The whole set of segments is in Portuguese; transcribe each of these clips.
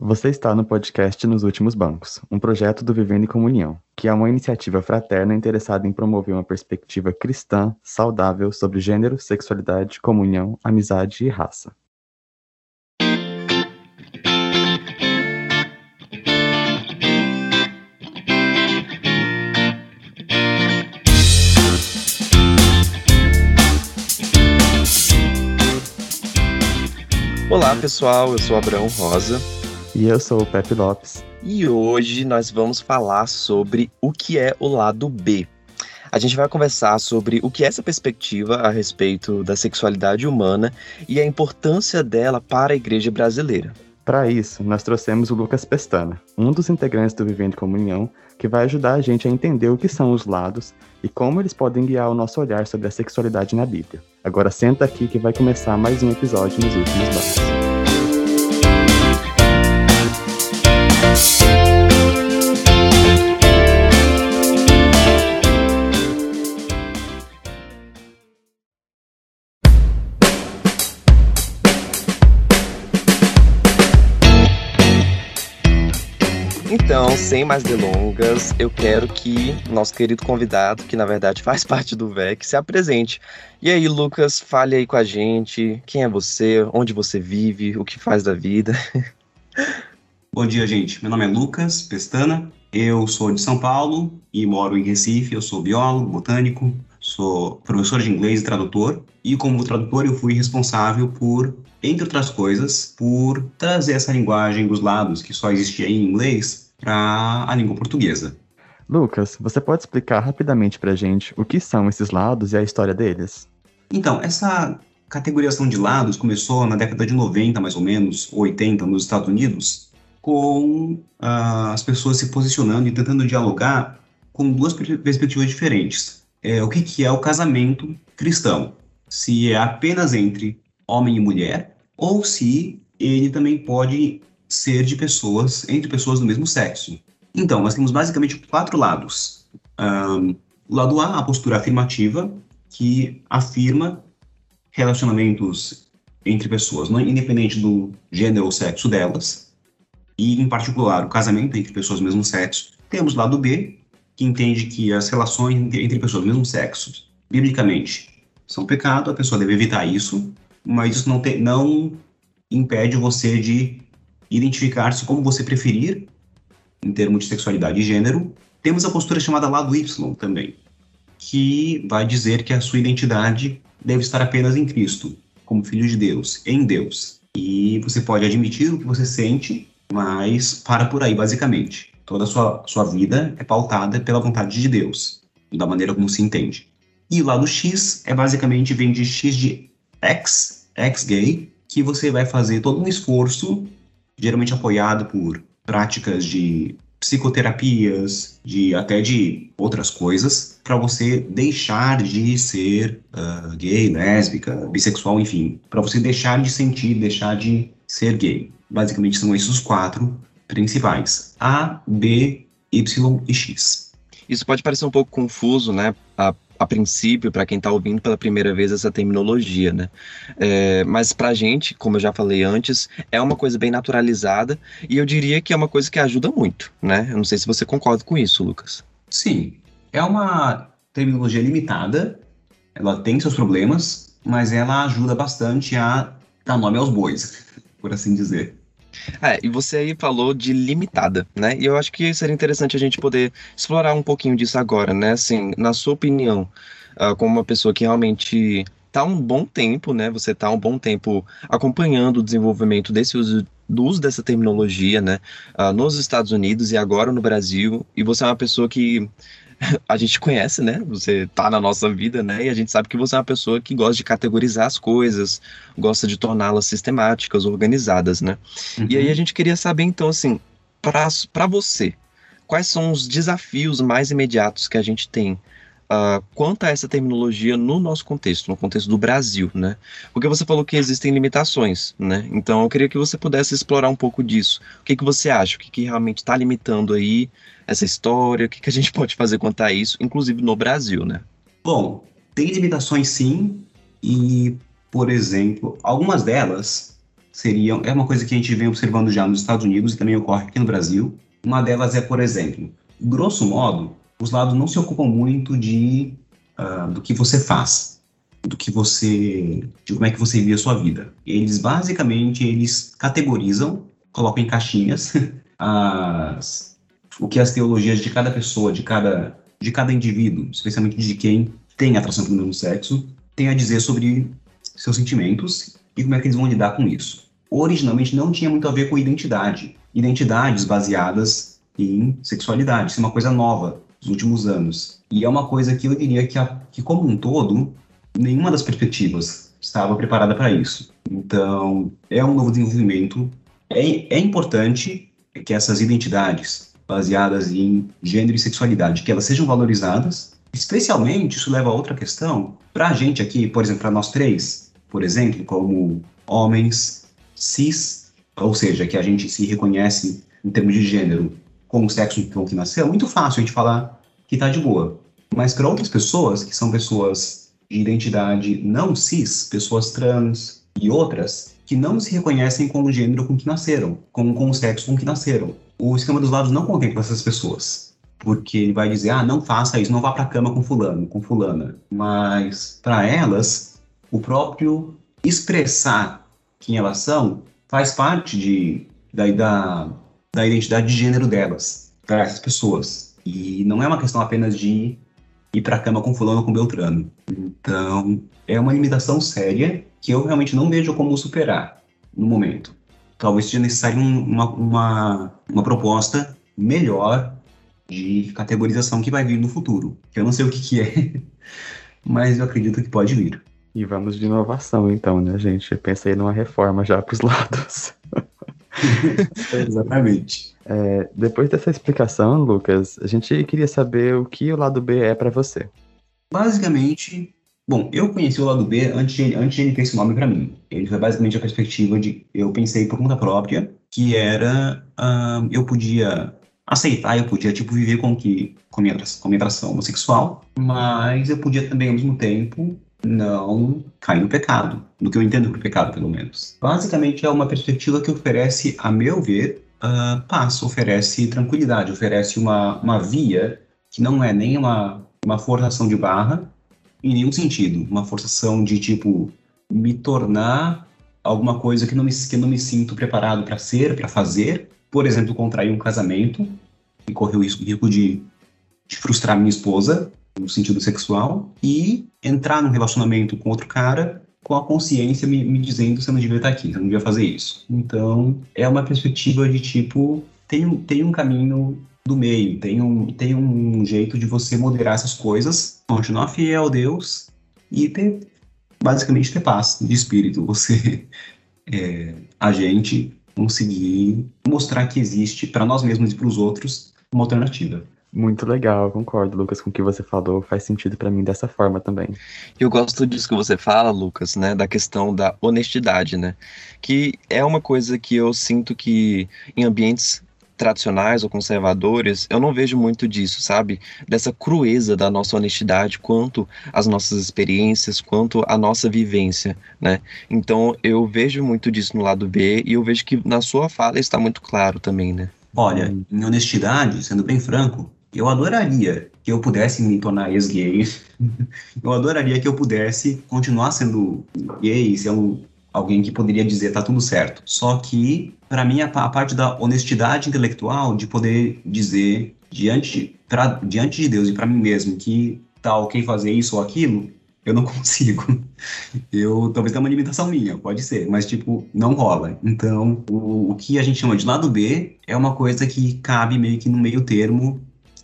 Você está no podcast Nos Últimos Bancos, um projeto do Vivendo em Comunhão, que é uma iniciativa fraterna interessada em promover uma perspectiva cristã saudável sobre gênero, sexualidade, comunhão, amizade e raça. Olá pessoal, eu sou Abraão Rosa e eu sou o Pepe Lopes. E hoje nós vamos falar sobre o que é o lado B. A gente vai conversar sobre o que é essa perspectiva a respeito da sexualidade humana e a importância dela para a igreja brasileira. Para isso, nós trouxemos o Lucas Pestana, um dos integrantes do Vivendo Comunhão, que vai ajudar a gente a entender o que são os lados e como eles podem guiar o nosso olhar sobre a sexualidade na Bíblia. Agora senta aqui que vai começar mais um episódio nos últimos bancos. Então, sem mais delongas, eu quero que nosso querido convidado, que na verdade faz parte do VEC, se apresente. E aí, Lucas, fale aí com a gente. Quem é você? Onde você vive? O que faz da vida? Bom dia, gente. Meu nome é Lucas Pestana. Eu sou de São Paulo e moro em Recife. Eu sou biólogo, botânico, sou professor de inglês e tradutor. E como tradutor, eu fui responsável por entre outras coisas, por trazer essa linguagem dos lados que só existia em inglês para a língua portuguesa. Lucas, você pode explicar rapidamente para a gente o que são esses lados e a história deles? Então, essa categorização de lados começou na década de 90, mais ou menos, 80, nos Estados Unidos, com uh, as pessoas se posicionando e tentando dialogar com duas perspectivas diferentes. É, o que, que é o casamento cristão? Se é apenas entre homem e mulher, ou se ele também pode ser de pessoas, entre pessoas do mesmo sexo. Então, nós temos basicamente quatro lados. Um, lado A, a postura afirmativa, que afirma relacionamentos entre pessoas, não independente do gênero ou sexo delas, e em particular o casamento entre pessoas do mesmo sexo. Temos o lado B, que entende que as relações entre pessoas do mesmo sexo, biblicamente, são pecado, a pessoa deve evitar isso, mas isso não, te, não impede você de identificar-se como você preferir, em termos de sexualidade e gênero. Temos a postura chamada lado Y também, que vai dizer que a sua identidade deve estar apenas em Cristo, como filho de Deus, em Deus. E você pode admitir o que você sente, mas para por aí, basicamente. Toda a sua, sua vida é pautada pela vontade de Deus, da maneira como se entende. E o lado X é basicamente vem de X de X ex-gay, que você vai fazer todo um esforço, geralmente apoiado por práticas de psicoterapias, de até de outras coisas, para você deixar de ser uh, gay, lésbica, bissexual, enfim, para você deixar de sentir, deixar de ser gay. Basicamente são esses os quatro principais: A, B, Y e X. Isso pode parecer um pouco confuso, né? A a princípio, para quem está ouvindo pela primeira vez essa terminologia, né? É, mas para a gente, como eu já falei antes, é uma coisa bem naturalizada e eu diria que é uma coisa que ajuda muito, né? Eu não sei se você concorda com isso, Lucas. Sim, é uma terminologia limitada, ela tem seus problemas, mas ela ajuda bastante a dar nome aos bois, por assim dizer. É, e você aí falou de limitada, né? E eu acho que seria interessante a gente poder explorar um pouquinho disso agora, né? Assim, na sua opinião, uh, como uma pessoa que realmente tá um bom tempo, né? Você tá um bom tempo acompanhando o desenvolvimento desse uso do uso dessa terminologia, né, uh, nos Estados Unidos e agora no Brasil, e você é uma pessoa que a gente conhece, né? Você tá na nossa vida, né? E a gente sabe que você é uma pessoa que gosta de categorizar as coisas, gosta de torná-las sistemáticas, organizadas, né? Uhum. E aí uhum. a gente queria saber, então, assim, para você, quais são os desafios mais imediatos que a gente tem uh, quanto a essa terminologia no nosso contexto, no contexto do Brasil, né? Porque você falou que existem limitações, né? Então eu queria que você pudesse explorar um pouco disso. O que, que você acha? O que, que realmente está limitando aí essa história? O que, que a gente pode fazer quanto a isso, inclusive no Brasil, né? Bom, tem limitações sim, e, por exemplo, algumas delas seriam, é uma coisa que a gente vem observando já nos Estados Unidos e também ocorre aqui no Brasil. Uma delas é, por exemplo, grosso modo, os lados não se ocupam muito de uh, do que você faz, do que você, de como é que você vive a sua vida. Eles basicamente eles categorizam, colocam em caixinhas as, o que as teologias de cada pessoa, de cada de cada indivíduo, especialmente de quem tem atração pelo mesmo sexo, tem a dizer sobre seus sentimentos e como é que eles vão lidar com isso. Originalmente não tinha muito a ver com identidade, identidades baseadas em sexualidade, isso é uma coisa nova dos últimos anos. E é uma coisa que eu diria que, a, que como um todo, nenhuma das perspectivas estava preparada para isso. Então, é um novo desenvolvimento. É, é importante que essas identidades baseadas em gênero e sexualidade, que elas sejam valorizadas. Especialmente, isso leva a outra questão, para a gente aqui, por exemplo, para nós três, por exemplo, como homens cis, ou seja, que a gente se reconhece em termos de gênero com o sexo com que nasceu, é muito fácil a gente falar que está de boa. Mas para outras pessoas, que são pessoas de identidade não cis, pessoas trans e outras, que não se reconhecem com o gênero com que nasceram, com, com o sexo com que nasceram. O esquema dos lados não contempla essas pessoas, porque ele vai dizer, ah, não faça isso, não vá para a cama com fulano, com fulana. Mas para elas, o próprio expressar quem elas são faz parte de, da, da, da identidade de gênero delas, para essas pessoas. E não é uma questão apenas de ir para a cama com fulano ou com Beltrano. Então, é uma limitação séria que eu realmente não vejo como superar no momento. Talvez seja necessário uma, uma, uma proposta melhor de categorização que vai vir no futuro. Eu não sei o que, que é, mas eu acredito que pode vir. E vamos de inovação, então, né, gente? Pensei numa reforma já para os lados. Exatamente. É, depois dessa explicação, Lucas, a gente queria saber o que o lado B é para você. Basicamente, bom, eu conheci o lado B antes de, antes de ele ter esse nome para mim. Ele foi basicamente a perspectiva de eu pensei por conta própria, que era uh, eu podia aceitar, eu podia tipo viver com que com minha, com minha atração homossexual, mas eu podia também ao mesmo tempo não cair no pecado, no que eu entendo por pecado, pelo menos. Basicamente, é uma perspectiva que oferece, a meu ver, uh, paz, oferece tranquilidade, oferece uma, uma via que não é nem uma, uma forçação de barra, em nenhum sentido. Uma forçação de, tipo, me tornar alguma coisa que, não me, que não me sinto preparado para ser, para fazer. Por exemplo, contrair um casamento e correr o risco de, de frustrar minha esposa, no sentido sexual, e entrar num relacionamento com outro cara com a consciência me, me dizendo você não devia estar aqui, você não devia fazer isso. Então, é uma perspectiva de tipo, tem, tem um caminho do meio, tem um, tem um jeito de você moderar essas coisas, continuar fiel a Deus e ter, basicamente, ter paz de espírito. Você, é, a gente, conseguir mostrar que existe para nós mesmos e para os outros uma alternativa. Muito legal, concordo, Lucas, com o que você falou. Faz sentido para mim dessa forma também. Eu gosto disso que você fala, Lucas, né, da questão da honestidade, né? Que é uma coisa que eu sinto que em ambientes tradicionais ou conservadores, eu não vejo muito disso, sabe? Dessa crueza da nossa honestidade quanto às nossas experiências, quanto à nossa vivência, né? Então, eu vejo muito disso no lado B e eu vejo que na sua fala está muito claro também, né? Olha, em honestidade, sendo bem franco, eu adoraria que eu pudesse me tornar ex-gay. eu adoraria que eu pudesse continuar sendo gay, um, alguém que poderia dizer tá tudo certo. Só que, para mim, a, a, parte da honestidade intelectual, de poder dizer diante, pra, diante de Deus e para mim mesmo que tá ok fazer isso ou aquilo, eu não consigo. Eu talvez tenha uma limitação minha, pode ser, mas tipo, não rola. Então, o, o que a gente chama de lado B é uma coisa que cabe meio que no meio termo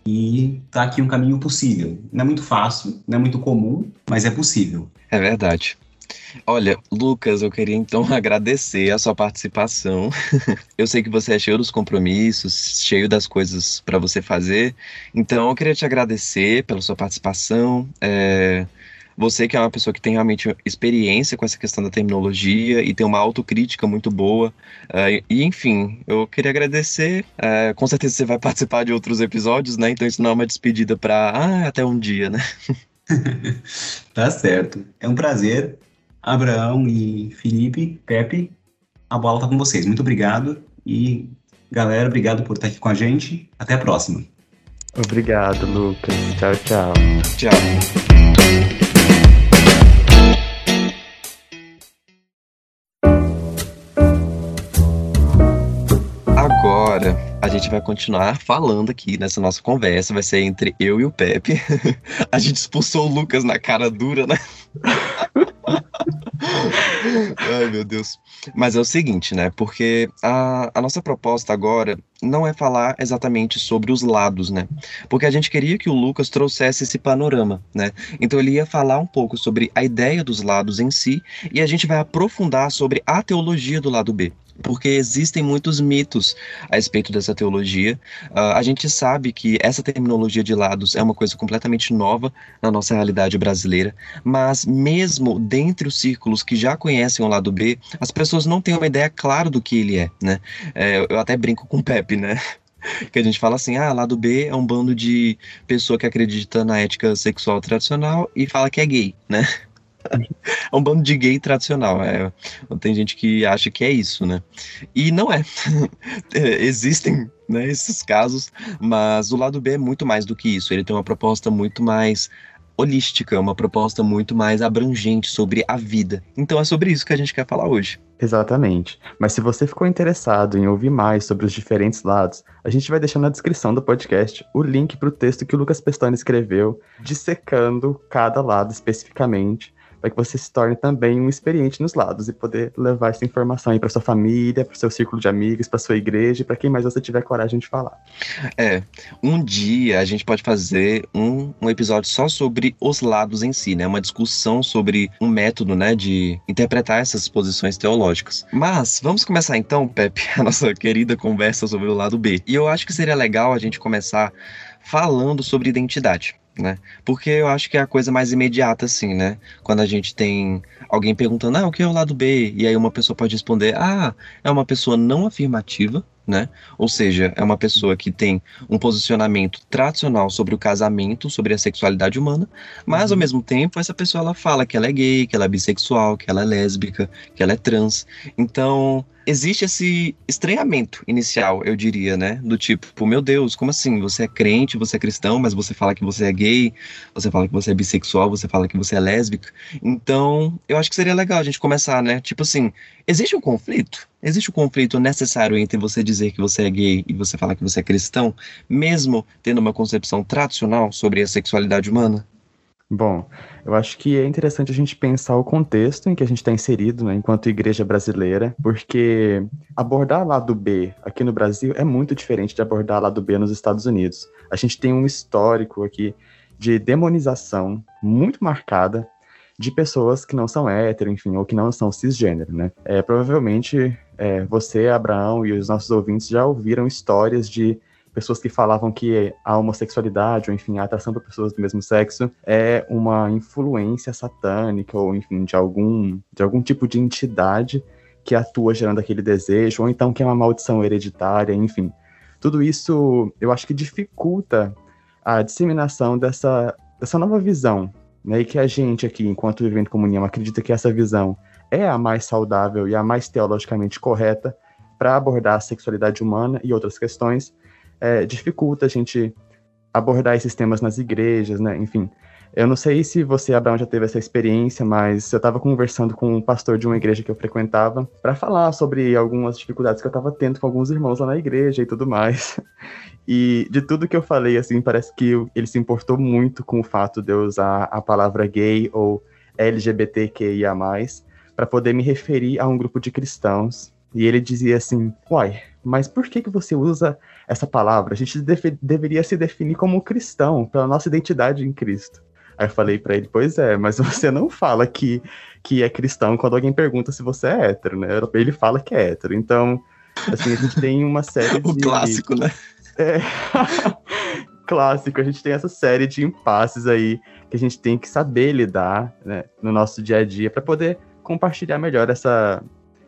e tá aqui um caminho possível. Não é muito fácil, não é muito comum, mas é possível. É verdade. Olha, Lucas, eu queria então agradecer a sua participação. eu sei que você é cheio dos compromissos, cheio das coisas para você fazer. Então, eu queria te agradecer pela sua participação. É você que é uma pessoa que tem realmente experiência com essa questão da terminologia e tem uma autocrítica muito boa. Uh, e, enfim, eu queria agradecer. Uh, com certeza você vai participar de outros episódios, né? Então isso não é uma despedida para ah, até um dia, né? tá certo. É um prazer. Abraão e Felipe, Pepe, a bola está com vocês. Muito obrigado e galera, obrigado por estar aqui com a gente. Até a próxima. Obrigado, Lucas. Tchau, tchau. Tchau. Gente vai continuar falando aqui nessa nossa conversa. Vai ser entre eu e o Pepe. a gente expulsou o Lucas na cara dura, né? Ai, meu Deus. Mas é o seguinte, né? Porque a, a nossa proposta agora não é falar exatamente sobre os lados, né? Porque a gente queria que o Lucas trouxesse esse panorama, né? Então ele ia falar um pouco sobre a ideia dos lados em si e a gente vai aprofundar sobre a teologia do lado B porque existem muitos mitos a respeito dessa teologia. Uh, a gente sabe que essa terminologia de lados é uma coisa completamente nova na nossa realidade brasileira, mas mesmo dentre os círculos que já conhecem o lado B, as pessoas não têm uma ideia clara do que ele é, né? É, eu até brinco com o Pepe, né? que a gente fala assim, ah, lado B é um bando de pessoa que acredita na ética sexual tradicional e fala que é gay, né? é um bando de gay tradicional. É, tem gente que acha que é isso, né? E não é. é. Existem né, esses casos, mas o lado B é muito mais do que isso. Ele tem uma proposta muito mais holística, uma proposta muito mais abrangente sobre a vida. Então é sobre isso que a gente quer falar hoje. Exatamente. Mas se você ficou interessado em ouvir mais sobre os diferentes lados, a gente vai deixar na descrição do podcast o link para o texto que o Lucas Pestana escreveu, dissecando cada lado especificamente para que você se torne também um experiente nos lados e poder levar essa informação aí para sua família, para seu círculo de amigos, para sua igreja para quem mais você tiver coragem de falar. É, um dia a gente pode fazer um, um episódio só sobre os lados em si, né? Uma discussão sobre um método, né, de interpretar essas posições teológicas. Mas vamos começar então, Pepe, a nossa querida conversa sobre o lado B. E eu acho que seria legal a gente começar falando sobre identidade né? Porque eu acho que é a coisa mais imediata, assim, né? Quando a gente tem alguém perguntando, ah, o que é o lado B? E aí uma pessoa pode responder, ah, é uma pessoa não afirmativa, né? Ou seja, é uma pessoa que tem um posicionamento tradicional sobre o casamento, sobre a sexualidade humana, mas ao uhum. mesmo tempo essa pessoa ela fala que ela é gay, que ela é bissexual, que ela é lésbica, que ela é trans. Então, existe esse estranhamento inicial, eu diria, né? Do tipo, meu Deus, como assim? Você é crente, você é cristão, mas você fala que você é gay, você fala que você é bissexual, você fala que você é lésbica. Então, eu acho que seria legal a gente começar, né? Tipo assim, existe um conflito? Existe um conflito necessário entre você dizer que você é gay e você falar que você é cristão, mesmo tendo uma concepção tradicional sobre a sexualidade humana? Bom, eu acho que é interessante a gente pensar o contexto em que a gente está inserido, né, enquanto igreja brasileira, porque abordar lado B aqui no Brasil é muito diferente de abordar lado B nos Estados Unidos. A gente tem um histórico aqui de demonização muito marcada de pessoas que não são hétero, enfim, ou que não são cisgênero, né? É, provavelmente é, você, Abraão, e os nossos ouvintes já ouviram histórias de pessoas que falavam que a homossexualidade, ou enfim, a atração por pessoas do mesmo sexo é uma influência satânica, ou enfim, de algum, de algum tipo de entidade que atua gerando aquele desejo, ou então que é uma maldição hereditária, enfim. Tudo isso eu acho que dificulta a disseminação dessa, dessa nova visão, né? E que a gente aqui, enquanto vivendo comunhão, acredita que essa visão é a mais saudável e a mais teologicamente correta para abordar a sexualidade humana e outras questões, é, dificulta a gente abordar esses temas nas igrejas, né? Enfim, eu não sei se você, Abraão, já teve essa experiência, mas eu estava conversando com um pastor de uma igreja que eu frequentava para falar sobre algumas dificuldades que eu estava tendo com alguns irmãos lá na igreja e tudo mais. E de tudo que eu falei, assim, parece que ele se importou muito com o fato de eu usar a palavra gay ou LGBTQIA+, para poder me referir a um grupo de cristãos. E ele dizia assim, uai, mas por que, que você usa essa palavra? A gente deve, deveria se definir como cristão, pela nossa identidade em Cristo. Aí eu falei para ele, pois é, mas você não fala que, que é cristão quando alguém pergunta se você é hétero, né? Ele fala que é hétero. Então, assim, a gente tem uma série de... o clássico, né? É... clássico, a gente tem essa série de impasses aí que a gente tem que saber lidar né, no nosso dia a dia para poder compartilhar melhor essa,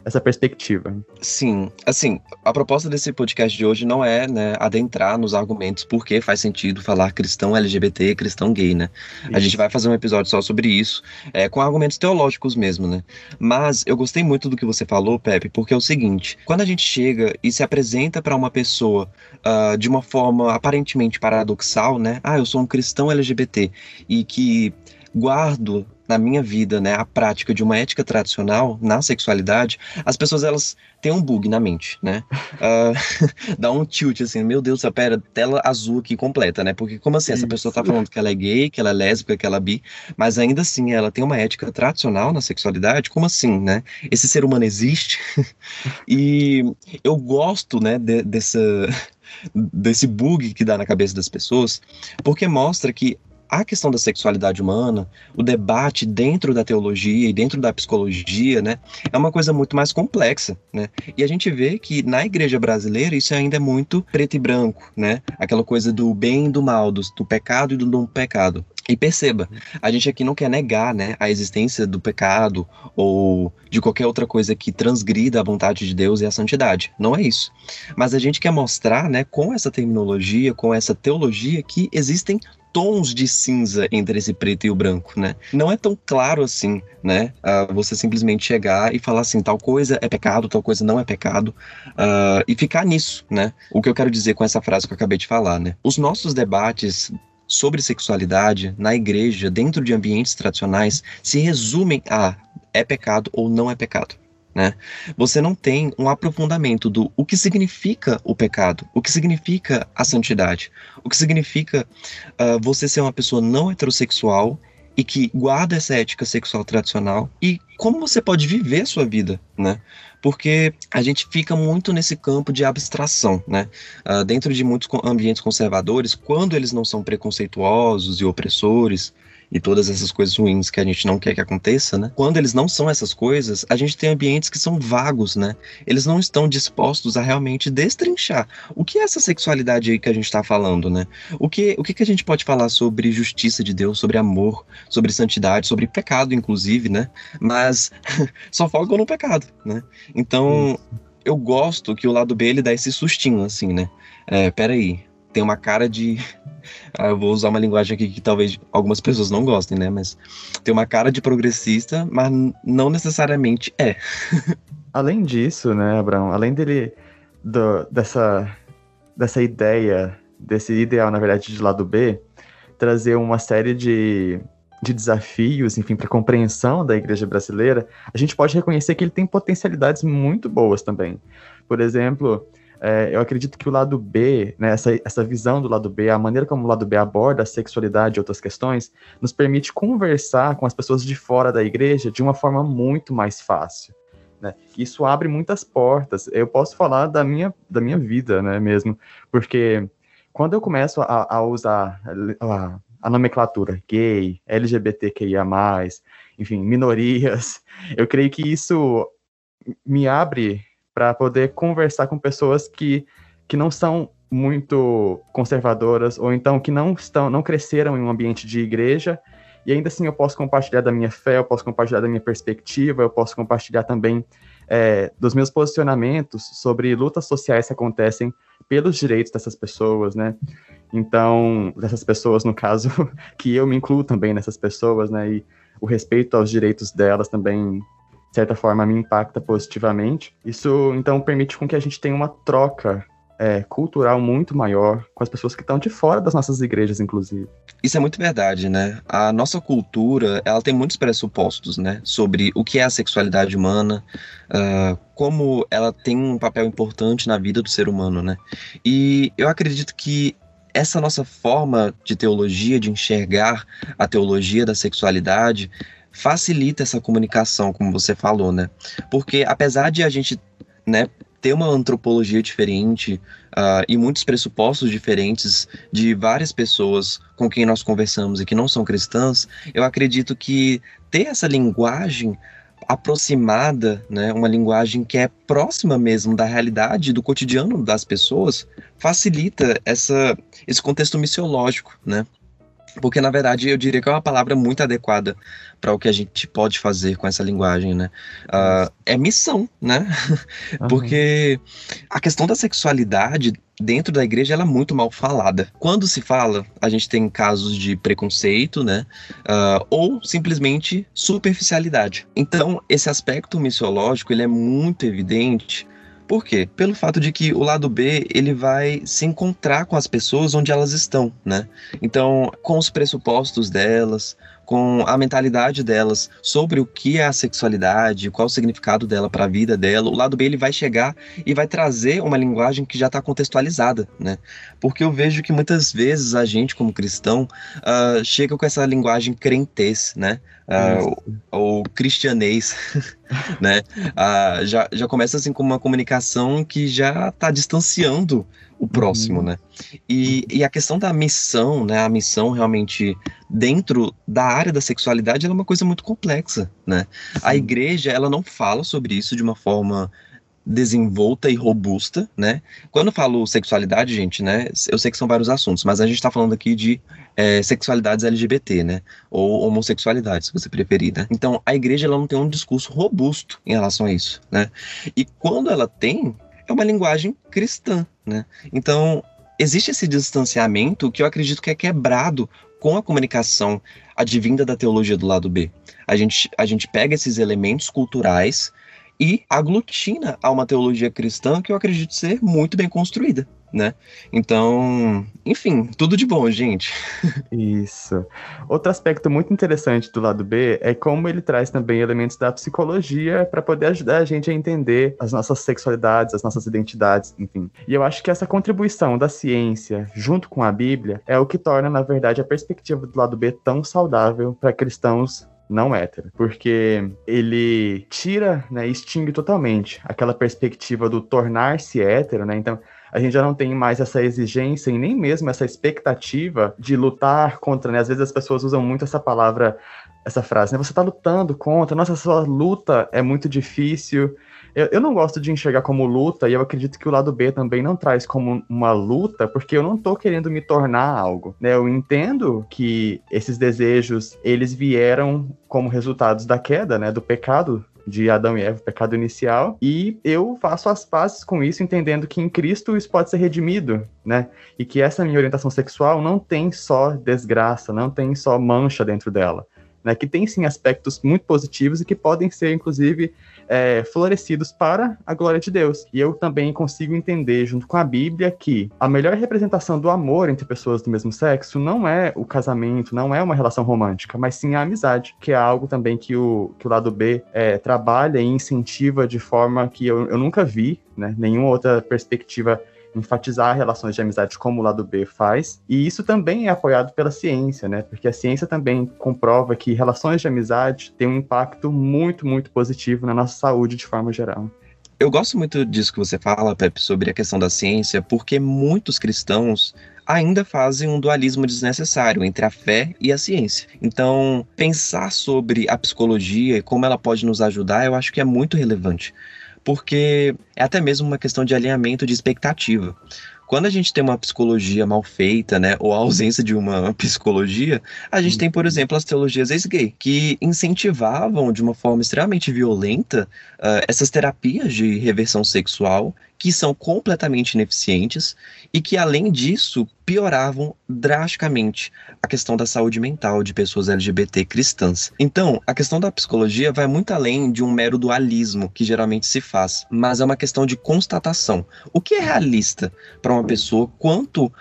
essa perspectiva. Sim, assim, a proposta desse podcast de hoje não é né, adentrar nos argumentos por que faz sentido falar cristão LGBT, cristão gay, né? Isso. A gente vai fazer um episódio só sobre isso, é, com argumentos teológicos mesmo, né? Mas eu gostei muito do que você falou, Pepe, porque é o seguinte: quando a gente chega e se apresenta para uma pessoa uh, de uma forma aparentemente paradoxal, né? Ah, eu sou um cristão LGBT e que guardo na minha vida, né, a prática de uma ética tradicional na sexualidade, as pessoas elas têm um bug na mente, né? Uh, dá um tilt assim, meu Deus, essa pera, tela azul aqui completa, né? Porque como assim, Isso. essa pessoa tá falando que ela é gay, que ela é lésbica, que ela é bi, mas ainda assim ela tem uma ética tradicional na sexualidade? Como assim, né? Esse ser humano existe? e eu gosto, né, de, dessa desse bug que dá na cabeça das pessoas, porque mostra que a questão da sexualidade humana, o debate dentro da teologia e dentro da psicologia, né, é uma coisa muito mais complexa, né? E a gente vê que na igreja brasileira isso ainda é muito preto e branco, né? Aquela coisa do bem e do mal, do, do pecado e do não pecado. E perceba, a gente aqui não quer negar né, a existência do pecado ou de qualquer outra coisa que transgrida a vontade de Deus e a santidade. Não é isso. Mas a gente quer mostrar, né, com essa terminologia, com essa teologia, que existem tons de cinza entre esse preto e o branco, né? Não é tão claro assim, né? Uh, você simplesmente chegar e falar assim, tal coisa é pecado, tal coisa não é pecado, uh, e ficar nisso, né? O que eu quero dizer com essa frase que eu acabei de falar, né? Os nossos debates sobre sexualidade na igreja, dentro de ambientes tradicionais, se resumem a é pecado ou não é pecado. Né? Você não tem um aprofundamento do o que significa o pecado, o que significa a santidade, o que significa uh, você ser uma pessoa não heterossexual e que guarda essa ética sexual tradicional e como você pode viver a sua vida, né? Porque a gente fica muito nesse campo de abstração, né? Uh, dentro de muitos ambientes conservadores, quando eles não são preconceituosos e opressores, e todas essas coisas ruins que a gente não quer que aconteça, né? Quando eles não são essas coisas, a gente tem ambientes que são vagos, né? Eles não estão dispostos a realmente destrinchar o que é essa sexualidade aí que a gente está falando, né? O que, o que, que a gente pode falar sobre justiça de Deus, sobre amor, sobre santidade, sobre pecado, inclusive, né? Mas só focam no pecado, né? Então, eu gosto que o lado B ele dá esse sustinho, assim, né? É, peraí, tem uma cara de. Ah, eu vou usar uma linguagem aqui que talvez algumas pessoas não gostem, né? Mas tem uma cara de progressista, mas não necessariamente é. além disso, né, Abraão? Além dele. Do, dessa, dessa ideia, desse ideal, na verdade, de lado B, trazer uma série de, de desafios, enfim, para compreensão da igreja brasileira, a gente pode reconhecer que ele tem potencialidades muito boas também. Por exemplo, é, eu acredito que o lado B, né, essa, essa visão do lado B, a maneira como o lado B aborda a sexualidade e outras questões, nos permite conversar com as pessoas de fora da igreja de uma forma muito mais fácil. Né? Isso abre muitas portas. Eu posso falar da minha, da minha vida né, mesmo, porque quando eu começo a, a usar a, a nomenclatura gay, LGBTQIA, enfim, minorias, eu creio que isso me abre para poder conversar com pessoas que, que não são muito conservadoras ou então que não estão não cresceram em um ambiente de igreja e ainda assim eu posso compartilhar da minha fé, eu posso compartilhar da minha perspectiva, eu posso compartilhar também é, dos meus posicionamentos sobre lutas sociais que acontecem pelos direitos dessas pessoas, né? Então, dessas pessoas, no caso, que eu me incluo também nessas pessoas, né? E o respeito aos direitos delas também certa forma, me impacta positivamente. Isso, então, permite com que a gente tenha uma troca é, cultural muito maior com as pessoas que estão de fora das nossas igrejas, inclusive. Isso é muito verdade, né? A nossa cultura, ela tem muitos pressupostos, né? Sobre o que é a sexualidade humana, uh, como ela tem um papel importante na vida do ser humano, né? E eu acredito que essa nossa forma de teologia, de enxergar a teologia da sexualidade, facilita essa comunicação, como você falou, né? Porque apesar de a gente, né, ter uma antropologia diferente uh, e muitos pressupostos diferentes de várias pessoas com quem nós conversamos e que não são cristãs, eu acredito que ter essa linguagem aproximada, né, uma linguagem que é próxima mesmo da realidade, do cotidiano das pessoas, facilita essa, esse contexto missiológico, né? Porque na verdade eu diria que é uma palavra muito adequada para o que a gente pode fazer com essa linguagem, né? Uh, é missão, né? Uhum. porque a questão da sexualidade dentro da igreja ela é muito mal falada. Quando se fala, a gente tem casos de preconceito, né? Uh, ou simplesmente superficialidade. Então esse aspecto missiológico ele é muito evidente por quê? Pelo fato de que o lado B ele vai se encontrar com as pessoas onde elas estão, né? Então, com os pressupostos delas, com a mentalidade delas sobre o que é a sexualidade, qual o significado dela para a vida dela, o lado B ele vai chegar e vai trazer uma linguagem que já está contextualizada, né? Porque eu vejo que muitas vezes a gente, como cristão, uh, chega com essa linguagem crentez, né? Uh, ou cristianês, né? Uh, já, já começa assim com uma comunicação que já está distanciando o próximo, uhum. né? E, e a questão da missão, né? A missão realmente dentro da área da sexualidade é uma coisa muito complexa, né? A igreja, ela não fala sobre isso de uma forma desenvolta e robusta, né? Quando eu falo sexualidade, gente, né? Eu sei que são vários assuntos, mas a gente está falando aqui de é, sexualidades LGBT, né? Ou homossexualidade, se você preferir, né? Então, a igreja ela não tem um discurso robusto em relação a isso, né? E quando ela tem, é uma linguagem cristã, né? Então, existe esse distanciamento que eu acredito que é quebrado com a comunicação advinda da teologia do lado B. A gente, a gente pega esses elementos culturais e aglutina a uma teologia cristã que eu acredito ser muito bem construída né? Então, enfim, tudo de bom, gente. Isso. Outro aspecto muito interessante do lado B é como ele traz também elementos da psicologia para poder ajudar a gente a entender as nossas sexualidades, as nossas identidades, enfim. E eu acho que essa contribuição da ciência junto com a Bíblia é o que torna, na verdade, a perspectiva do lado B tão saudável para cristãos não hétero, porque ele tira, né, extingue totalmente aquela perspectiva do tornar-se hétero, né? Então, a gente já não tem mais essa exigência e nem mesmo essa expectativa de lutar contra, né? Às vezes as pessoas usam muito essa palavra, essa frase, né? Você tá lutando contra, nossa, sua luta é muito difícil. Eu, eu não gosto de enxergar como luta, e eu acredito que o lado B também não traz como uma luta, porque eu não tô querendo me tornar algo, né? Eu entendo que esses desejos, eles vieram como resultados da queda, né? Do pecado de Adão e Eva, o pecado inicial, e eu faço as pazes com isso, entendendo que em Cristo isso pode ser redimido, né? E que essa minha orientação sexual não tem só desgraça, não tem só mancha dentro dela, né? Que tem sim aspectos muito positivos e que podem ser, inclusive, é, florescidos para a glória de Deus. E eu também consigo entender, junto com a Bíblia, que a melhor representação do amor entre pessoas do mesmo sexo não é o casamento, não é uma relação romântica, mas sim a amizade, que é algo também que o, que o lado B é, trabalha e incentiva de forma que eu, eu nunca vi, né, nenhuma outra perspectiva enfatizar relações de amizade como o lado B faz, e isso também é apoiado pela ciência, né? Porque a ciência também comprova que relações de amizade têm um impacto muito, muito positivo na nossa saúde de forma geral. Eu gosto muito disso que você fala, Pepe, sobre a questão da ciência, porque muitos cristãos ainda fazem um dualismo desnecessário entre a fé e a ciência. Então, pensar sobre a psicologia e como ela pode nos ajudar, eu acho que é muito relevante porque é até mesmo uma questão de alinhamento de expectativa. Quando a gente tem uma psicologia mal feita, né, ou a ausência de uma psicologia, a gente tem, por exemplo, as teologias ex-gay, que incentivavam de uma forma extremamente violenta uh, essas terapias de reversão sexual que são completamente ineficientes e que, além disso, pioravam drasticamente a questão da saúde mental de pessoas LGBT cristãs. Então, a questão da psicologia vai muito além de um mero dualismo que geralmente se faz, mas é uma questão de constatação. O que é realista para uma pessoa quanto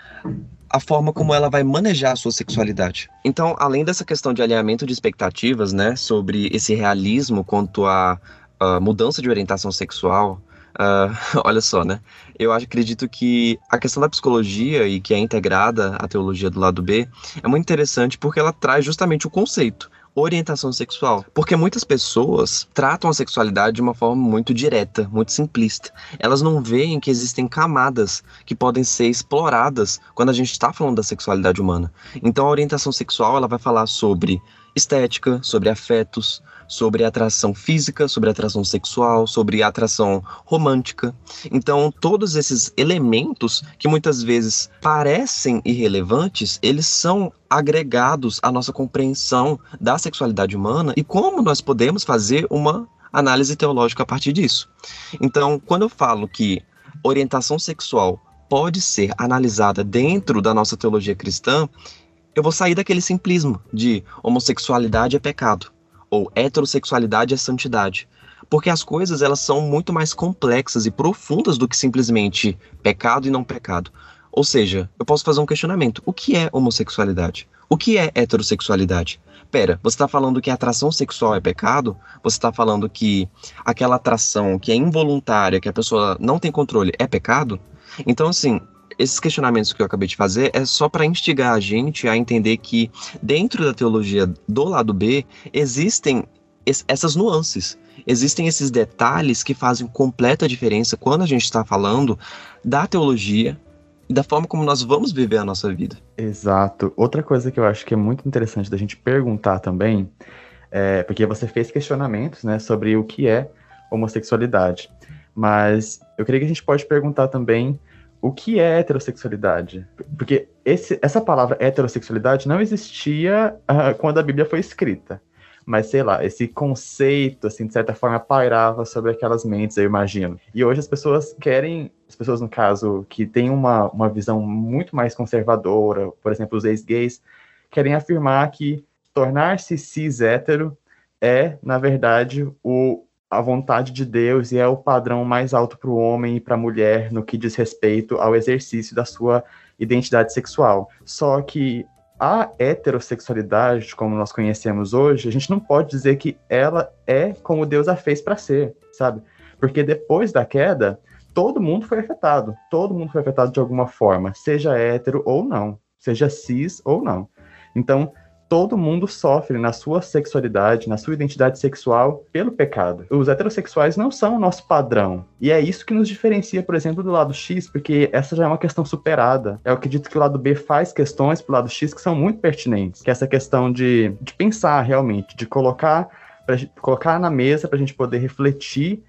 a forma como ela vai manejar a sua sexualidade. Então, além dessa questão de alinhamento de expectativas, né, sobre esse realismo quanto à, à mudança de orientação sexual, Uh, olha só, né? Eu acredito que a questão da psicologia e que é integrada à teologia do lado B é muito interessante porque ela traz justamente o conceito orientação sexual. Porque muitas pessoas tratam a sexualidade de uma forma muito direta, muito simplista. Elas não veem que existem camadas que podem ser exploradas quando a gente está falando da sexualidade humana. Então a orientação sexual ela vai falar sobre estética, sobre afetos, sobre atração física, sobre atração sexual, sobre atração romântica. Então, todos esses elementos que muitas vezes parecem irrelevantes, eles são agregados à nossa compreensão da sexualidade humana e como nós podemos fazer uma análise teológica a partir disso. Então, quando eu falo que orientação sexual pode ser analisada dentro da nossa teologia cristã, eu vou sair daquele simplismo de homossexualidade é pecado ou heterossexualidade é santidade. Porque as coisas elas são muito mais complexas e profundas do que simplesmente pecado e não pecado. Ou seja, eu posso fazer um questionamento: o que é homossexualidade? O que é heterossexualidade? Pera, você está falando que a atração sexual é pecado? Você está falando que aquela atração que é involuntária, que a pessoa não tem controle, é pecado? Então, assim, esses questionamentos que eu acabei de fazer é só para instigar a gente a entender que dentro da teologia do lado B existem essas nuances, existem esses detalhes que fazem completa diferença quando a gente está falando da teologia e da forma como nós vamos viver a nossa vida. Exato. Outra coisa que eu acho que é muito interessante da gente perguntar também, é, porque você fez questionamentos né, sobre o que é homossexualidade, mas eu creio que a gente pode perguntar também o que é heterossexualidade? Porque esse, essa palavra heterossexualidade não existia uh, quando a Bíblia foi escrita. Mas, sei lá, esse conceito, assim, de certa forma, pairava sobre aquelas mentes, eu imagino. E hoje as pessoas querem, as pessoas, no caso, que têm uma, uma visão muito mais conservadora, por exemplo, os ex-gays, querem afirmar que tornar-se cis-hétero é, na verdade, o, a vontade de Deus e é o padrão mais alto para o homem e para a mulher no que diz respeito ao exercício da sua identidade sexual. Só que a heterossexualidade, como nós conhecemos hoje, a gente não pode dizer que ela é como Deus a fez para ser, sabe? Porque depois da queda, todo mundo foi afetado. Todo mundo foi afetado de alguma forma, seja hétero ou não, seja cis ou não. Então, todo mundo sofre na sua sexualidade, na sua identidade sexual, pelo pecado. Os heterossexuais não são o nosso padrão. E é isso que nos diferencia, por exemplo, do lado X, porque essa já é uma questão superada. Eu acredito que o lado B faz questões pro lado X que são muito pertinentes. Que é essa questão de, de pensar realmente, de colocar, pra, colocar na mesa para a gente poder refletir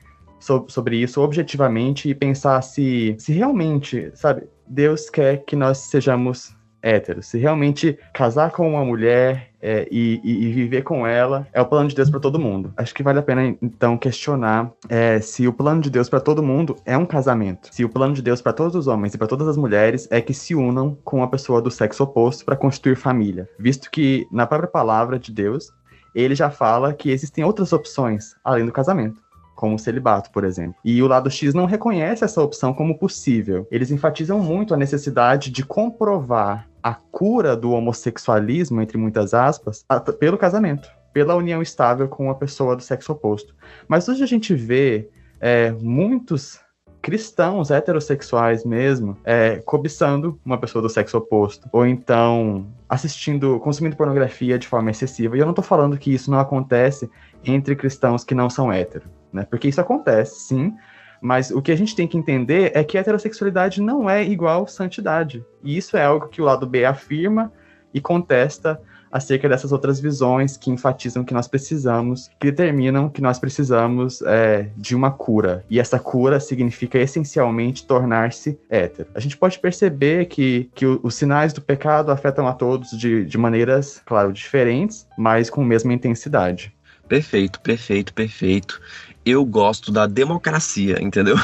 sobre, isso objetivamente e pensar se, se realmente, sabe, Deus quer que nós sejamos hétero. Se realmente casar com uma mulher é, e, e, viver com ela é o plano de Deus para todo mundo. Acho que vale a pena então questionar é, se o plano de Deus para todo mundo é um casamento. Se o plano de Deus para todos os homens e para todas as mulheres é que se unam com a pessoa do sexo oposto para constituir família, visto que na própria palavra de Deus ele já fala que existem outras opções além do casamento como o celibato, por exemplo. E o lado X não reconhece essa opção como possível. Eles enfatizam muito a necessidade de comprovar a cura do homossexualismo, entre muitas aspas, pelo casamento, pela união estável com uma pessoa do sexo oposto. Mas hoje a gente vê é, muitos cristãos heterossexuais mesmo é, cobiçando uma pessoa do sexo oposto ou então assistindo, consumindo pornografia de forma excessiva. E eu não tô falando que isso não acontece entre cristãos que não são héteros né? Porque isso acontece, sim, mas o que a gente tem que entender é que heterossexualidade não é igual santidade. E isso é algo que o lado B afirma e contesta acerca dessas outras visões que enfatizam que nós precisamos, que determinam que nós precisamos é, de uma cura. E essa cura significa essencialmente tornar-se hétero. A gente pode perceber que, que os sinais do pecado afetam a todos de, de maneiras, claro, diferentes, mas com a mesma intensidade. Perfeito, perfeito, perfeito eu gosto da democracia, entendeu?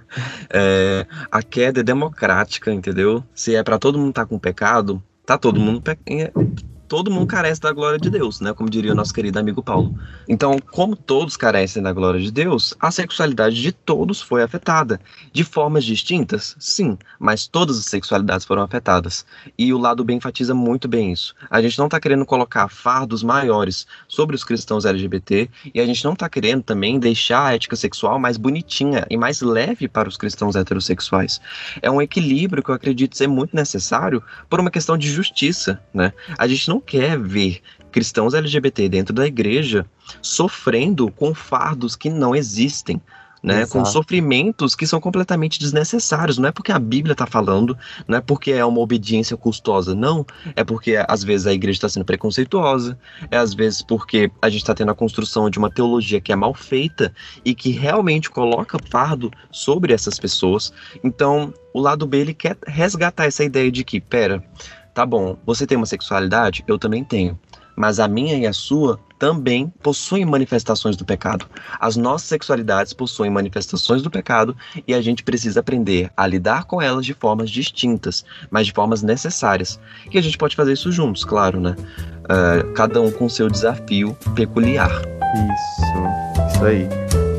é, a queda é democrática, entendeu? Se é para todo mundo estar tá com pecado, tá todo mundo pe todo mundo carece da glória de Deus, né? Como diria o nosso querido amigo Paulo. Então, como todos carecem da glória de Deus, a sexualidade de todos foi afetada. De formas distintas? Sim, mas todas as sexualidades foram afetadas. E o lado bem enfatiza muito bem isso. A gente não está querendo colocar fardos maiores sobre os cristãos LGBT e a gente não está querendo também deixar a ética sexual mais bonitinha e mais leve para os cristãos heterossexuais. É um equilíbrio que eu acredito ser muito necessário por uma questão de justiça, né? A gente não quer ver cristãos LGBT dentro da igreja sofrendo com fardos que não existem. né? Com sofrimentos que são completamente desnecessários. Não é porque a Bíblia está falando, não é porque é uma obediência custosa, não. É porque às vezes a igreja está sendo preconceituosa, é às vezes porque a gente está tendo a construção de uma teologia que é mal feita e que realmente coloca fardo sobre essas pessoas. Então, o lado B ele quer resgatar essa ideia de que, pera, tá bom, você tem uma sexualidade, eu também tenho mas a minha e a sua também possuem manifestações do pecado. As nossas sexualidades possuem manifestações do pecado e a gente precisa aprender a lidar com elas de formas distintas, mas de formas necessárias. E a gente pode fazer isso juntos, claro, né? Uh, cada um com seu desafio peculiar. Isso, isso aí.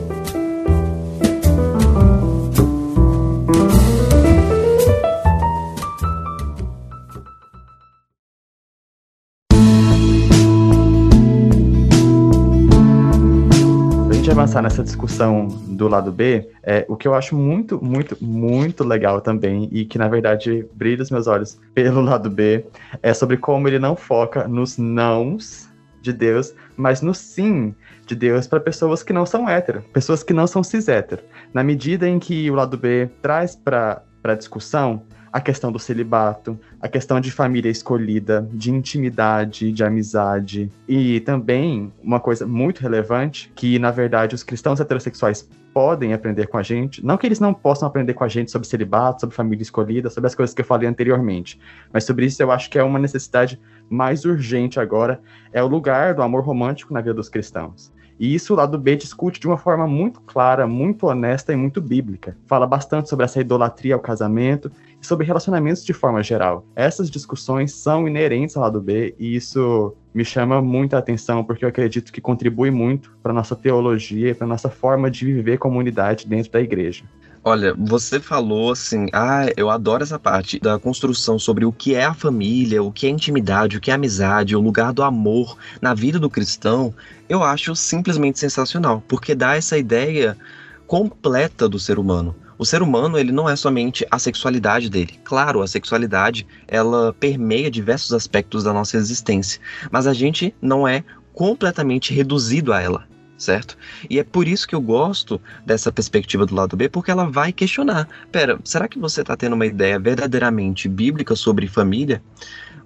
Avançar nessa discussão do lado B, é, o que eu acho muito, muito, muito legal também, e que na verdade brilha os meus olhos pelo lado B, é sobre como ele não foca nos nãos de Deus, mas no sim de Deus para pessoas que não são hétero, pessoas que não são cis hétero. Na medida em que o lado B traz para a discussão a questão do celibato, a questão de família escolhida, de intimidade, de amizade. E também uma coisa muito relevante, que na verdade os cristãos heterossexuais podem aprender com a gente. Não que eles não possam aprender com a gente sobre celibato, sobre família escolhida, sobre as coisas que eu falei anteriormente. Mas sobre isso eu acho que é uma necessidade mais urgente agora, é o lugar do amor romântico na vida dos cristãos. E isso o lado B discute de uma forma muito clara, muito honesta e muito bíblica. Fala bastante sobre essa idolatria ao casamento e sobre relacionamentos de forma geral. Essas discussões são inerentes ao lado B e isso me chama muita atenção porque eu acredito que contribui muito para nossa teologia e para nossa forma de viver comunidade dentro da igreja. Olha, você falou assim, ah, eu adoro essa parte da construção sobre o que é a família, o que é intimidade, o que é amizade, o lugar do amor na vida do cristão. Eu acho simplesmente sensacional, porque dá essa ideia completa do ser humano. O ser humano, ele não é somente a sexualidade dele. Claro, a sexualidade, ela permeia diversos aspectos da nossa existência, mas a gente não é completamente reduzido a ela certo? E é por isso que eu gosto dessa perspectiva do lado B, porque ela vai questionar: pera, será que você está tendo uma ideia verdadeiramente bíblica sobre família?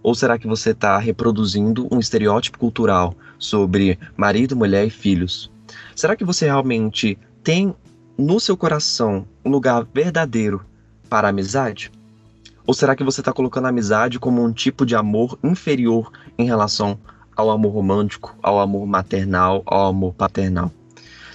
Ou será que você está reproduzindo um estereótipo cultural sobre marido, mulher e filhos? Será que você realmente tem no seu coração um lugar verdadeiro para a amizade? Ou será que você está colocando a amizade como um tipo de amor inferior em relação ao amor romântico, ao amor maternal, ao amor paternal?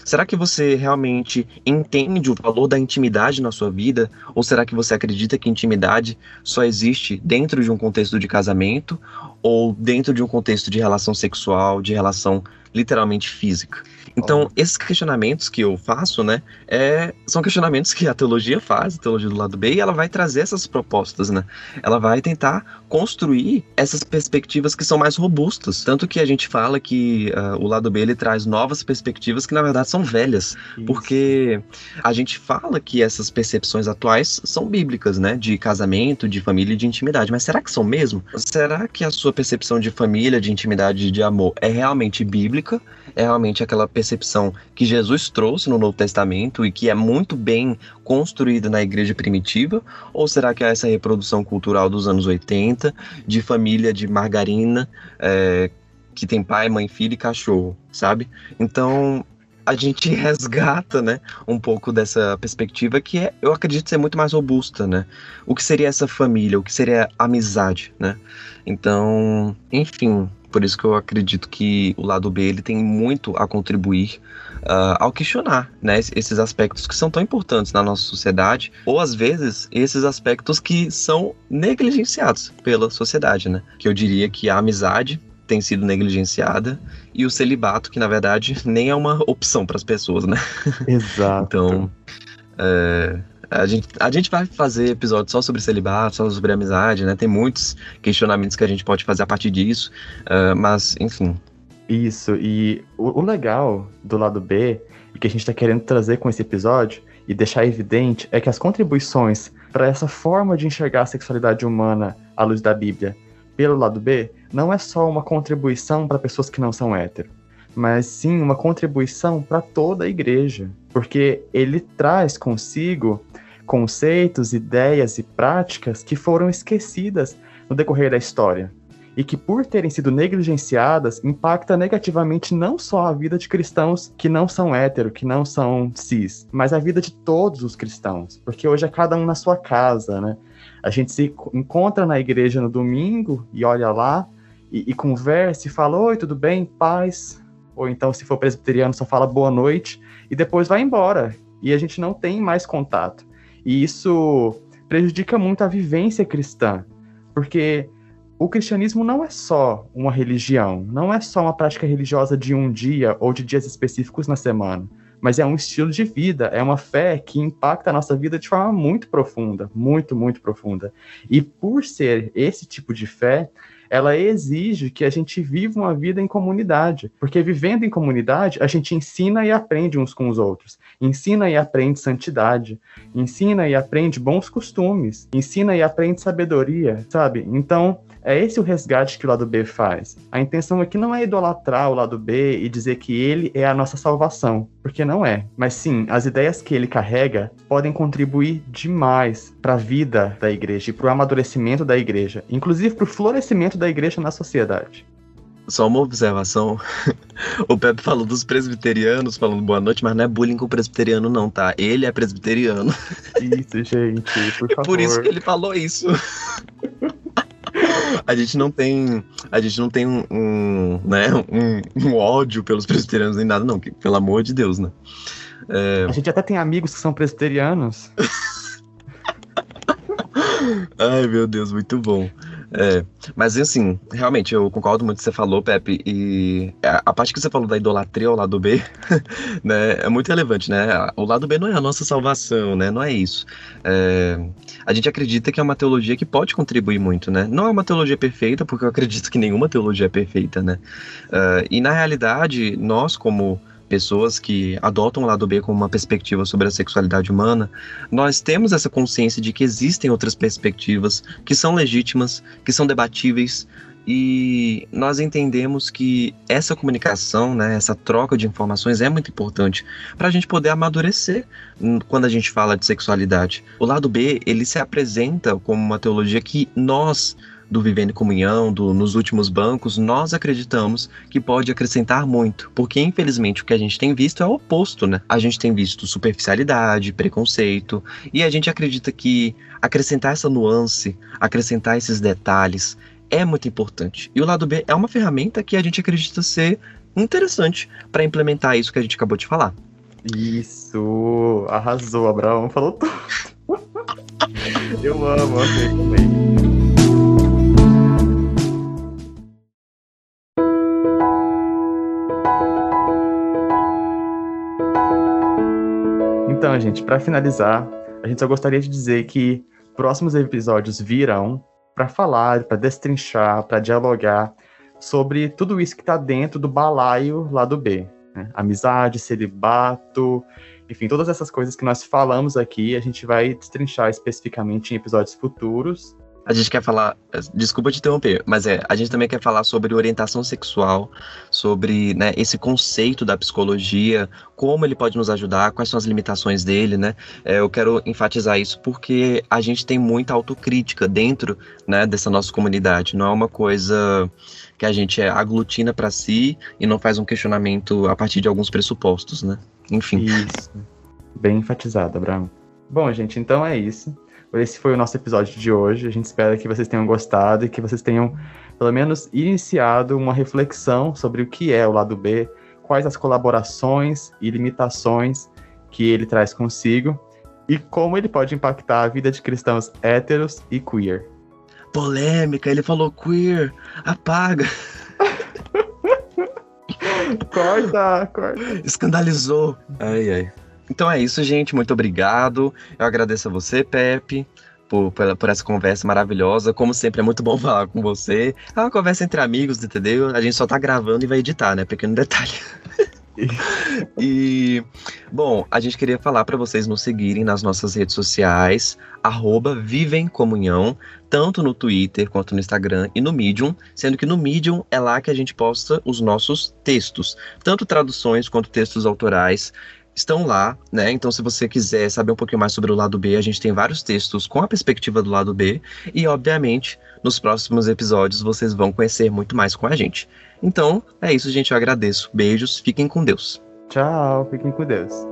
Será que você realmente entende o valor da intimidade na sua vida? Ou será que você acredita que intimidade só existe dentro de um contexto de casamento ou dentro de um contexto de relação sexual, de relação literalmente física? Então, esses questionamentos que eu faço, né, é, são questionamentos que a teologia faz, a teologia do lado B, e ela vai trazer essas propostas, né? Ela vai tentar construir essas perspectivas que são mais robustas. Tanto que a gente fala que uh, o lado B ele traz novas perspectivas que, na verdade, são velhas. Isso. Porque a gente fala que essas percepções atuais são bíblicas, né? De casamento, de família e de intimidade. Mas será que são mesmo? Será que a sua percepção de família, de intimidade e de amor é realmente bíblica? É realmente aquela percepção percepção que Jesus trouxe no Novo Testamento e que é muito bem construída na igreja primitiva? Ou será que é essa reprodução cultural dos anos 80, de família de margarina, é, que tem pai, mãe, filho e cachorro, sabe? Então, a gente resgata, né, um pouco dessa perspectiva que é, eu acredito ser muito mais robusta, né? O que seria essa família? O que seria amizade, né? Então, enfim, por isso que eu acredito que o lado B ele tem muito a contribuir uh, ao questionar né, esses aspectos que são tão importantes na nossa sociedade, ou às vezes esses aspectos que são negligenciados pela sociedade, né? Que eu diria que a amizade tem sido negligenciada e o celibato, que na verdade nem é uma opção para as pessoas, né? Exato. então, é, a gente, a gente vai fazer episódios só sobre celibato, só sobre amizade, né? Tem muitos questionamentos que a gente pode fazer a partir disso, uh, mas, enfim. Isso, e o, o legal do lado B, e que a gente está querendo trazer com esse episódio, e deixar evidente, é que as contribuições para essa forma de enxergar a sexualidade humana à luz da Bíblia pelo lado B não é só uma contribuição para pessoas que não são hétero, mas sim uma contribuição para toda a igreja, porque ele traz consigo conceitos, ideias e práticas que foram esquecidas no decorrer da história e que, por terem sido negligenciadas, impacta negativamente não só a vida de cristãos que não são hétero, que não são cis, mas a vida de todos os cristãos, porque hoje é cada um na sua casa, né? A gente se encontra na igreja no domingo e olha lá e, e conversa e fala: Oi, tudo bem? Paz. Ou então, se for presbiteriano, só fala boa noite e depois vai embora. E a gente não tem mais contato. E isso prejudica muito a vivência cristã, porque o cristianismo não é só uma religião, não é só uma prática religiosa de um dia ou de dias específicos na semana, mas é um estilo de vida, é uma fé que impacta a nossa vida de forma muito profunda, muito, muito profunda. E por ser esse tipo de fé, ela exige que a gente viva uma vida em comunidade, porque vivendo em comunidade, a gente ensina e aprende uns com os outros, ensina e aprende santidade, ensina e aprende bons costumes, ensina e aprende sabedoria, sabe? Então, é esse o resgate que o lado B faz. A intenção aqui não é idolatrar o lado B e dizer que ele é a nossa salvação, porque não é. Mas sim, as ideias que ele carrega podem contribuir demais para a vida da igreja e para o amadurecimento da igreja, inclusive para o florescimento da igreja na sociedade. Só uma observação. O Pepe falou dos presbiterianos, falando boa noite, mas não é bullying com o presbiteriano, não, tá? Ele é presbiteriano. Isso, gente, por favor. Por isso que ele falou isso. A gente não tem, a gente não tem um, um né, um, um, ódio pelos presbiterianos nem nada, não, que, pelo amor de Deus, né? É... A gente até tem amigos que são presbiterianos. Ai, meu Deus, muito bom. É, mas assim, realmente, eu concordo muito com o que você falou, Pepe, e a, parte que você falou da idolatria ao lado B, né, é muito relevante, né? O lado B não é a nossa salvação, né? Não é isso. É, a gente acredita que é uma teologia que pode contribuir muito, né? Não é uma teologia perfeita, porque eu acredito que nenhuma teologia é perfeita, né? Uh, e na realidade, nós como pessoas que adotam o lado B como uma perspectiva sobre a sexualidade humana, nós temos essa consciência de que existem outras perspectivas que são legítimas, que são debatíveis, e nós entendemos que essa comunicação, né, essa troca de informações é muito importante para a gente poder amadurecer quando a gente fala de sexualidade. O lado B ele se apresenta como uma teologia que nós do Vivendo em Comunhão, do Nos Últimos Bancos, nós acreditamos que pode acrescentar muito, porque infelizmente o que a gente tem visto é o oposto, né? A gente tem visto superficialidade, preconceito, e a gente acredita que acrescentar essa nuance, acrescentar esses detalhes é muito importante. E o lado B é uma ferramenta que a gente acredita ser interessante para implementar isso que a gente acabou de falar. Isso, arrasou, Abraão, falou tudo. Eu amo, amei também. Gente, para finalizar, a gente só gostaria de dizer que próximos episódios virão para falar, para destrinchar, para dialogar sobre tudo isso que está dentro do balaio lá do B. Né? Amizade, celibato, enfim, todas essas coisas que nós falamos aqui, a gente vai destrinchar especificamente em episódios futuros a gente quer falar, desculpa te interromper, mas é, a gente também quer falar sobre orientação sexual, sobre né, esse conceito da psicologia, como ele pode nos ajudar, quais são as limitações dele, né? É, eu quero enfatizar isso porque a gente tem muita autocrítica dentro né, dessa nossa comunidade, não é uma coisa que a gente aglutina para si e não faz um questionamento a partir de alguns pressupostos, né? Enfim. Isso. Bem enfatizado, Abraão. Bom, gente, então é isso. Esse foi o nosso episódio de hoje. A gente espera que vocês tenham gostado e que vocês tenham, pelo menos, iniciado uma reflexão sobre o que é o lado B, quais as colaborações e limitações que ele traz consigo e como ele pode impactar a vida de cristãos héteros e queer. Polêmica, ele falou queer, apaga. corta, corta. Escandalizou. Ai, ai. Então é isso, gente. Muito obrigado. Eu agradeço a você, Pepe, por, por, por, essa conversa maravilhosa. Como sempre, é muito bom falar com você. É uma conversa entre amigos, entendeu? A gente só tá gravando e vai editar, né? Pequeno detalhe. e, bom, a gente queria falar para vocês nos seguirem nas nossas redes sociais, arroba Vivem Comunhão, tanto no Twitter quanto no Instagram e no Medium, sendo que no Medium é lá que a gente posta os nossos textos, tanto traduções quanto textos autorais estão lá, né? Então, se você quiser saber um pouquinho mais sobre o lado B, a gente tem vários textos com a perspectiva do lado B, e obviamente, nos próximos episódios vocês vão conhecer muito mais com a gente. Então, é isso, gente. Eu agradeço. Beijos, fiquem com Deus. Tchau, fiquem com Deus.